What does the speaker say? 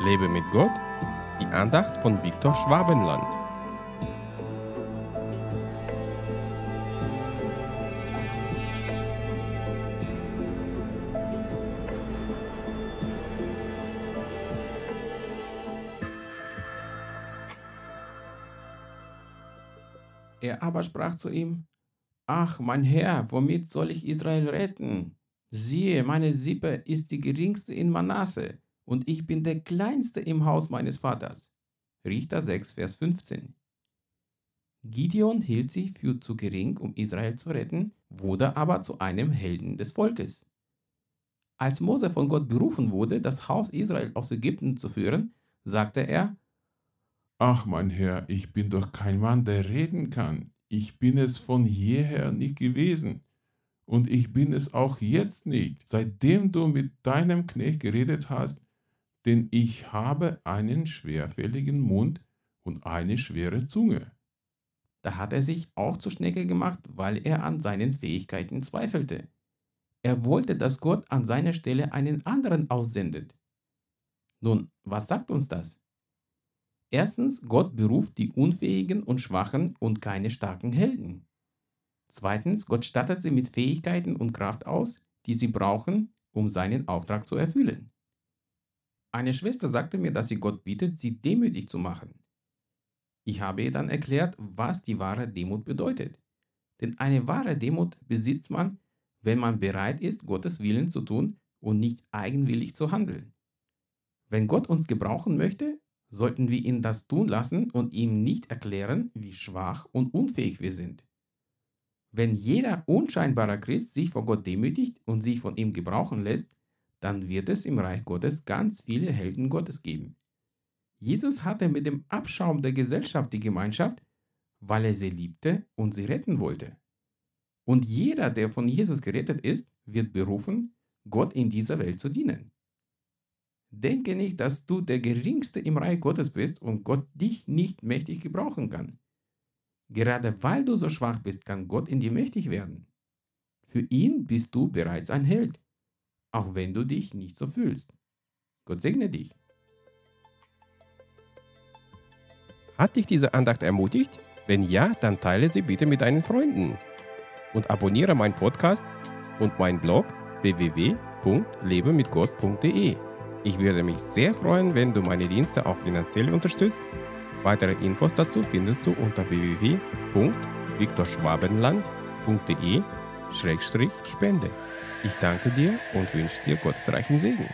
Lebe mit Gott, die Andacht von Viktor Schwabenland. Er aber sprach zu ihm, Ach, mein Herr, womit soll ich Israel retten? Siehe, meine Sippe ist die geringste in Manasse, und ich bin der kleinste im Haus meines Vaters. Richter 6, Vers 15. Gideon hielt sich für zu gering, um Israel zu retten, wurde aber zu einem Helden des Volkes. Als Mose von Gott berufen wurde, das Haus Israel aus Ägypten zu führen, sagte er, Ach, mein Herr, ich bin doch kein Mann, der reden kann. Ich bin es von jeher nicht gewesen. Und ich bin es auch jetzt nicht, seitdem du mit deinem Knecht geredet hast, denn ich habe einen schwerfälligen Mund und eine schwere Zunge. Da hat er sich auch zu Schnecke gemacht, weil er an seinen Fähigkeiten zweifelte. Er wollte, dass Gott an seiner Stelle einen anderen aussendet. Nun, was sagt uns das? Erstens, Gott beruft die Unfähigen und Schwachen und keine starken Helden. Zweitens, Gott stattet sie mit Fähigkeiten und Kraft aus, die sie brauchen, um seinen Auftrag zu erfüllen. Eine Schwester sagte mir, dass sie Gott bittet, sie demütig zu machen. Ich habe ihr dann erklärt, was die wahre Demut bedeutet. Denn eine wahre Demut besitzt man, wenn man bereit ist, Gottes Willen zu tun und nicht eigenwillig zu handeln. Wenn Gott uns gebrauchen möchte, sollten wir ihn das tun lassen und ihm nicht erklären, wie schwach und unfähig wir sind. Wenn jeder unscheinbare Christ sich vor Gott demütigt und sich von ihm gebrauchen lässt, dann wird es im Reich Gottes ganz viele Helden Gottes geben. Jesus hatte mit dem Abschaum der Gesellschaft die Gemeinschaft, weil er sie liebte und sie retten wollte. Und jeder, der von Jesus gerettet ist, wird berufen, Gott in dieser Welt zu dienen. Denke nicht, dass du der Geringste im Reich Gottes bist und Gott dich nicht mächtig gebrauchen kann. Gerade weil du so schwach bist, kann Gott in dir mächtig werden. Für ihn bist du bereits ein Held, auch wenn du dich nicht so fühlst. Gott segne dich. Hat dich diese Andacht ermutigt? Wenn ja, dann teile sie bitte mit deinen Freunden. Und abonniere meinen Podcast und meinen Blog www.lebemitgott.de. Ich würde mich sehr freuen, wenn du meine Dienste auch finanziell unterstützt. Weitere Infos dazu findest du unter www.viktorschwabenland.de-spende. Ich danke dir und wünsche dir gottesreichen Segen.